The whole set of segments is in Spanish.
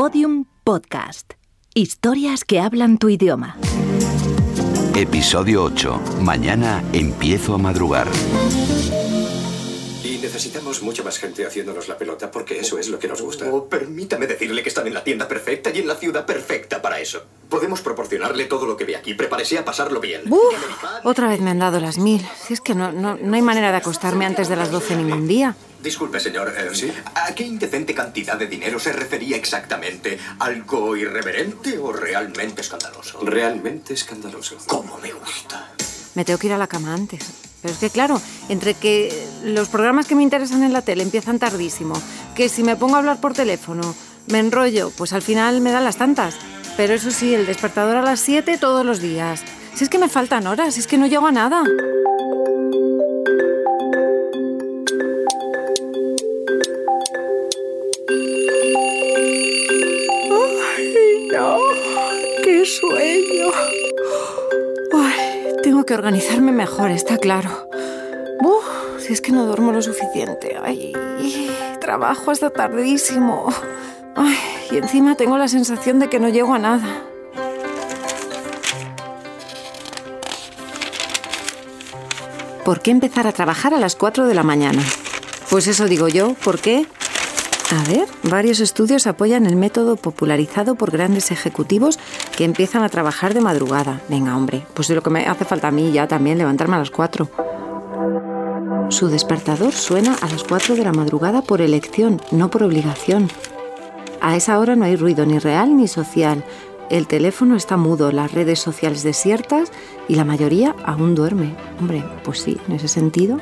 Podium Podcast. Historias que hablan tu idioma. Episodio 8. Mañana empiezo a madrugar. Necesitamos mucha más gente haciéndonos la pelota porque eso es lo que nos gusta. Oh, permítame decirle que están en la tienda perfecta y en la ciudad perfecta para eso. Podemos proporcionarle todo lo que ve aquí. Prepárese a pasarlo bien. Uf, otra vez me han dado las mil. Si es que no, no, no hay manera de acostarme antes de las 12 ningún día. Disculpe, señor. eh, ¿Sí? ¿A qué indecente cantidad de dinero se refería exactamente? ¿Algo irreverente o realmente escandaloso? Realmente escandaloso. ¿Cómo me gusta? Me tengo que ir a la cama antes. Pero es que claro, entre que los programas que me interesan en la tele empiezan tardísimo, que si me pongo a hablar por teléfono me enrollo, pues al final me dan las tantas. Pero eso sí, el despertador a las 7 todos los días. Si es que me faltan horas, si es que no llego a nada. ¡Ay, no! ¡Qué sueño! Ay, que organizarme mejor, está claro. Uf, si es que no duermo lo suficiente. Ay, trabajo hasta tardísimo. Ay, y encima tengo la sensación de que no llego a nada. ¿Por qué empezar a trabajar a las 4 de la mañana? Pues eso digo yo, ¿por qué? A ver, varios estudios apoyan el método popularizado por grandes ejecutivos que empiezan a trabajar de madrugada. Venga, hombre, pues es lo que me hace falta a mí ya también, levantarme a las 4. Su despertador suena a las 4 de la madrugada por elección, no por obligación. A esa hora no hay ruido ni real ni social. El teléfono está mudo, las redes sociales desiertas y la mayoría aún duerme. Hombre, pues sí, en ese sentido.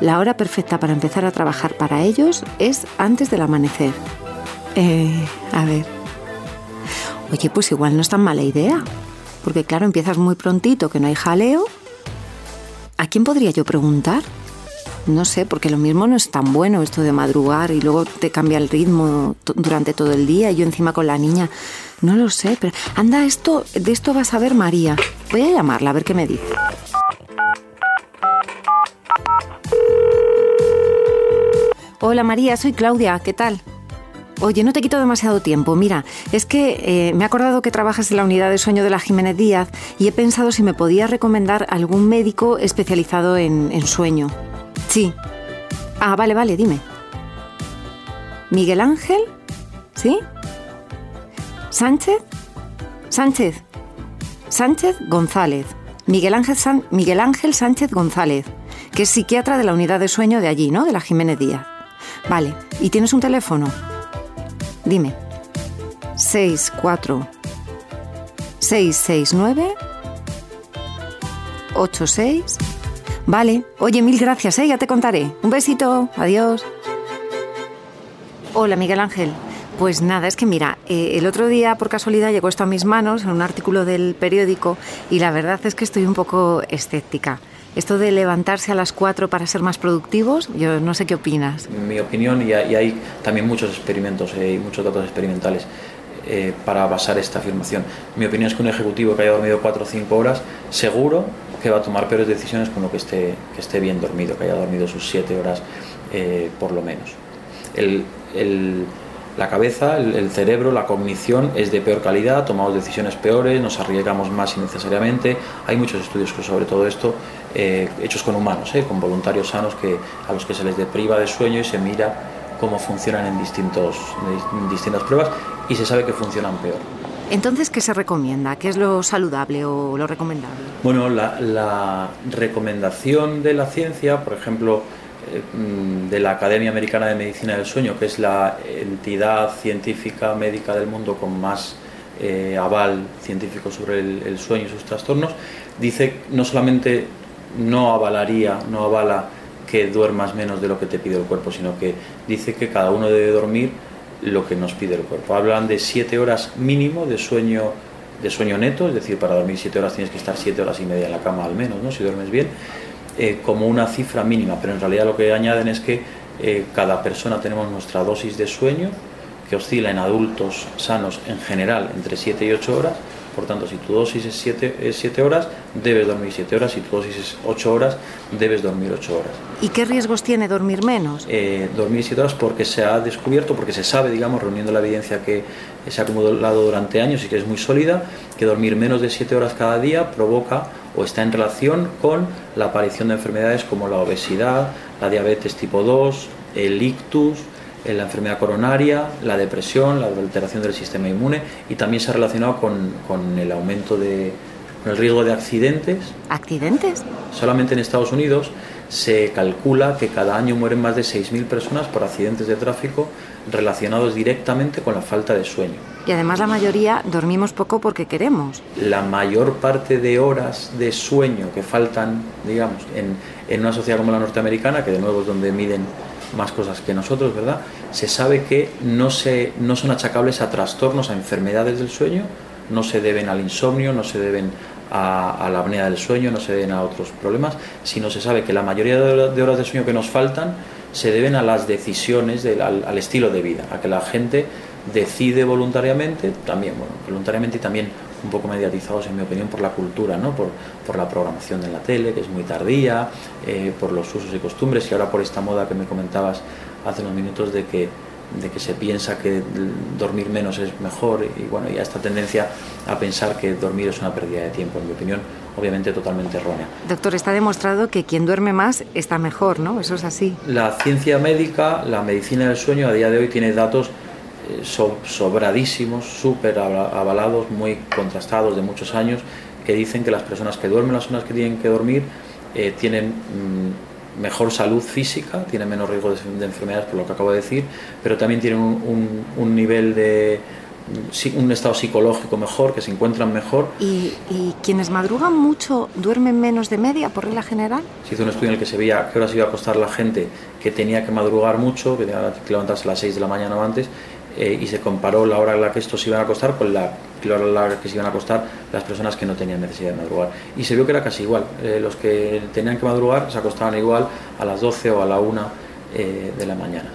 La hora perfecta para empezar a trabajar para ellos es antes del amanecer. Eh, a ver. Oye, pues igual no es tan mala idea. Porque claro, empiezas muy prontito, que no hay jaleo. ¿A quién podría yo preguntar? No sé, porque lo mismo no es tan bueno esto de madrugar y luego te cambia el ritmo durante todo el día y yo encima con la niña. No lo sé, pero anda, esto, de esto va a saber María. Voy a llamarla a ver qué me dice. Hola María, soy Claudia, ¿qué tal? Oye, no te quito demasiado tiempo. Mira, es que eh, me he acordado que trabajas en la unidad de sueño de la Jiménez Díaz y he pensado si me podías recomendar algún médico especializado en, sueño. Sí. Ah, vale, vale, dime. ¿Miguel Ángel? ¿Sí? ¿Sánchez? Sánchez. Sánchez González. Miguel Ángel, Miguel Ángel Sánchez González, que es psiquiatra de la unidad de sueño de allí, ¿no? De la Jiménez Díaz. Vale. ¿Y tienes un teléfono? Dime. 64 669 86 Vale. Oye, mil gracias, ¿eh? Ya te contaré. Un besito. Adiós. Hola, Miguel Ángel. Pues nada, es que mira, eh, el otro día por casualidad llegó esto a mis manos en un artículo del periódico y la verdad es que estoy un poco escéptica. Esto de levantarse a las 4 para ser más productivos, yo no sé qué opinas. Mi opinión, y hay, también muchos experimentos eh, y muchos datos experimentales eh, para basar esta afirmación. Mi opinión es que un ejecutivo que haya dormido 4 o 5 horas, seguro que va a tomar peores decisiones con lo que esté, que esté bien dormido, que haya dormido sus 7 horas eh, por lo menos. El, el- la cabeza, el, el cerebro, la cognición es de peor calidad, tomamos decisiones peores, nos arriesgamos más innecesariamente. Hay muchos estudios que sobre todo esto eh, hechos con humanos, eh, con voluntarios sanos que, a los que se les depriva de sueño y se mira cómo funcionan en, distintos, en distintas pruebas y se sabe que funcionan peor. Entonces, ¿qué se recomienda? ¿Qué es lo saludable o lo recomendable? Bueno, la, la recomendación de la ciencia, por ejemplo, de la Academia Americana de Medicina del Sueño, que es la entidad científica médica del mundo con más eh, aval científico sobre el, sueño y sus trastornos, dice no solamente no avalaría, no avala que duermas menos de lo que te pide el cuerpo, sino que dice que cada uno debe dormir lo que nos pide el cuerpo. Hablan de siete horas mínimo de sueño de sueño neto, es decir, para dormir siete horas tienes que estar siete horas y media en la cama al menos, ¿no? si duermes bien, eh, como una cifra mínima, pero en realidad lo que añaden es que eh, cada persona tenemos nuestra dosis de sueño, que oscila en adultos sanos en general entre 7 y 8 horas, Por tanto, si tu dosis es 7 horas, debes dormir 7 horas. Si tu dosis es 8 horas, debes dormir 8 horas. ¿Y qué riesgos tiene dormir menos? Eh, dormir 7 horas porque se ha descubierto, porque se sabe, digamos, reuniendo la evidencia que se ha acumulado durante años y que es muy sólida, que dormir menos de 7 horas cada día provoca o está en relación con la aparición de enfermedades como la obesidad, la diabetes tipo 2, el ictus, eh, la enfermedad coronaria, la depresión, la alteración del sistema inmune y también se ha relacionado con, el aumento de con el riesgo de accidentes. ¿Accidentes? Solamente en Estados Unidos se calcula que cada año mueren más de 6.000 personas por accidentes de tráfico relacionados directamente con la falta de sueño. Y además la mayoría dormimos poco porque queremos. La mayor parte de horas de sueño que faltan, digamos, en, en una sociedad como la norteamericana, que de nuevo es donde miden más cosas que nosotros, ¿verdad? Se sabe que no, se, no son achacables a trastornos, a enfermedades del sueño, no se deben al insomnio, no se deben a, la apnea del sueño, no se deben a otros problemas, sino se sabe que la mayoría de horas de sueño que nos faltan se deben a las decisiones, al, estilo de vida, a que la gente decide voluntariamente, también, bueno, voluntariamente y también un poco mediatizados, en mi opinión, por la cultura, ¿no? por, por la programación de la tele, que es muy tardía, eh, por los usos y costumbres y ahora por esta moda que me comentabas hace unos minutos de que, de que se piensa que dormir menos es mejor y bueno, ya esta tendencia a pensar que dormir es una pérdida de tiempo, en mi opinión, obviamente totalmente errónea. Doctor, está demostrado que quien duerme más está mejor, ¿no? Eso es así. La ciencia médica, la medicina del sueño a día de hoy tiene datos eh, sobradísimos, súper avalados, muy contrastados de muchos años, que dicen que las personas que duermen las zonas que tienen que dormir eh, tienen mm, mejor salud física, tienen menos riesgo de, enfermedades, por lo que acabo de decir, pero también tienen un, nivel de, un estado psicológico mejor, que se encuentran mejor. ¿Y, ¿Y, quienes madrugan mucho duermen menos de media por regla general? Se hizo un estudio en el que se veía qué horas iba a acostar la gente que tenía que madrugar mucho, que tenía que levantarse a las 6 de la mañana o antes, eh, y se comparó la hora en la que estos se iban a acostar con la, hora en la que se iban a acostar las personas que no tenían necesidad de madrugar. Y se vio que era casi igual. Eh, los que tenían que madrugar se acostaban igual a las 12 o a la 1 eh, de la mañana.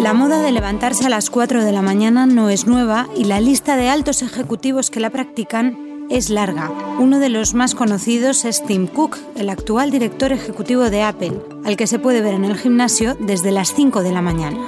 La moda de levantarse a las 4 de la mañana no es nueva y la lista de altos ejecutivos que la practican es larga. Uno de los más conocidos es Tim Cook, el actual director ejecutivo de Apple, al que se puede ver en el gimnasio desde las 5 de la mañana.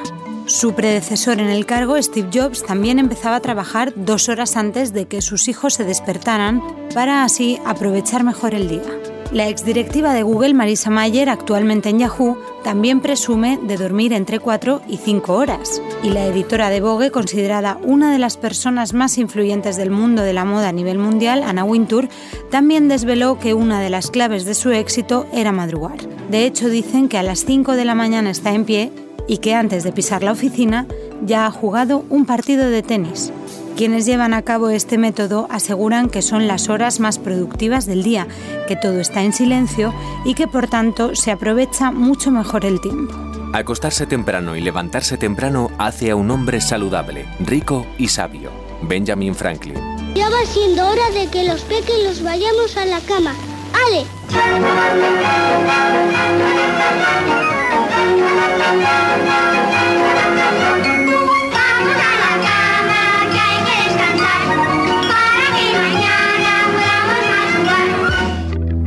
Su predecesor en el cargo, Steve Jobs, también empezaba a trabajar dos horas antes de que sus hijos se despertaran para así aprovechar mejor el día. La exdirectiva de Google, Marisa Mayer, actualmente en Yahoo, también presume de dormir entre 4 y 5 horas. Y la editora de Vogue, considerada una de las personas más influyentes del mundo de la moda a nivel mundial, Anna Wintour, también desveló que una de las claves de su éxito era madrugar. De hecho, dicen que a las 5 de la mañana está en pie y que antes de pisar la oficina ya ha jugado un partido de tenis. Quienes llevan a cabo este método aseguran que son las horas más productivas del día, que todo está en silencio y que por tanto se aprovecha mucho mejor el tiempo. Acostarse temprano y levantarse temprano hace a un hombre saludable, rico y sabio. Benjamin Franklin. Ya va siendo hora de que los pequeños vayamos a la cama. ¡Ale!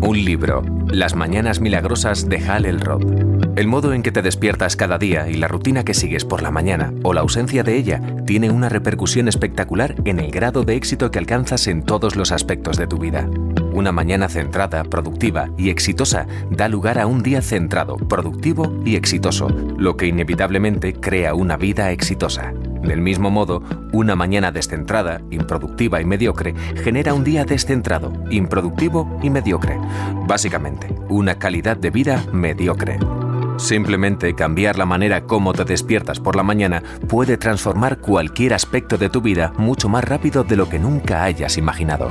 Un libro, Las Mañanas Milagrosas de Hal Elrod. El modo en que te despiertas cada día y la rutina que sigues por la mañana o la ausencia de ella tiene una repercusión espectacular en el grado de éxito que alcanzas en todos los aspectos de tu vida. Una mañana centrada, productiva y exitosa da lugar a un día centrado, productivo y exitoso, lo que inevitablemente crea una vida exitosa. Del mismo modo, una mañana descentrada, improductiva y mediocre genera un día descentrado, improductivo y mediocre. Básicamente, una calidad de vida mediocre. Simplemente cambiar la manera como te despiertas por la mañana puede transformar cualquier aspecto de tu vida mucho más rápido de lo que nunca hayas imaginado.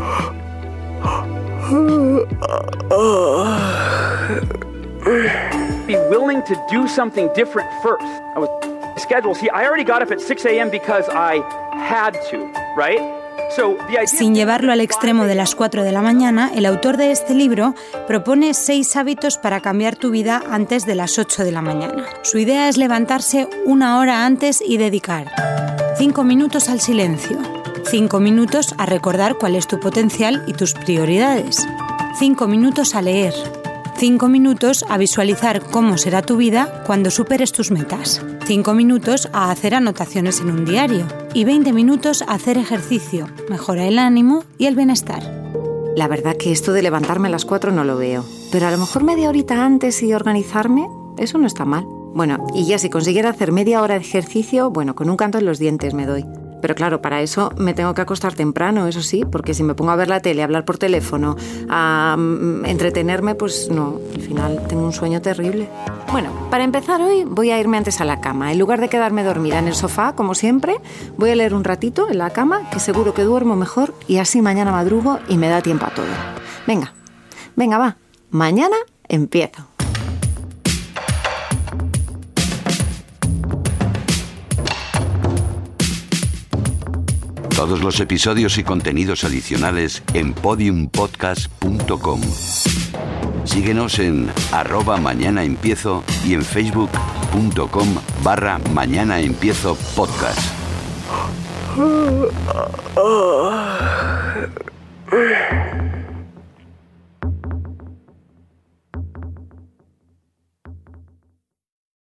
Be willing to do something different first. I was scheduled. See, I already got up at 6 a.m. because I had to, right? Sin llevarlo al extremo de las 4 de la mañana, el autor de este libro propone seis hábitos para cambiar tu vida antes de las 8 de la mañana. Su idea es levantarse una hora antes y dedicar 5 minutos al silencio, 5 minutos a recordar cuál es tu potencial y tus prioridades, 5 minutos a leer, 5 minutos a visualizar cómo será tu vida cuando superes tus metas. 5 minutos a hacer anotaciones en un diario. Y 20 minutos a hacer ejercicio. Mejora el ánimo y el bienestar. La verdad que esto de levantarme a las 4 no lo veo. Pero a lo mejor media horita antes y organizarme, eso no está mal. Bueno, y ya si consiguiera hacer media hora de ejercicio, bueno, con un canto en los dientes me doy. Pero claro, para eso me tengo que acostar temprano, eso sí, porque si me pongo a ver la tele, a hablar por teléfono, a mm, entretenerme, pues no, al final tengo un sueño terrible. Bueno, para empezar hoy voy a irme antes a la cama. En lugar de quedarme dormida en el sofá, como siempre, voy a leer un ratito en la cama, que seguro que duermo mejor y así mañana madrugo y me da tiempo a todo. Venga, venga, va. Mañana empiezo. Todos los episodios y contenidos adicionales en podiumpodcast.com. Síguenos en arroba mañana empiezo y en facebook.com barra mañana empiezo podcast.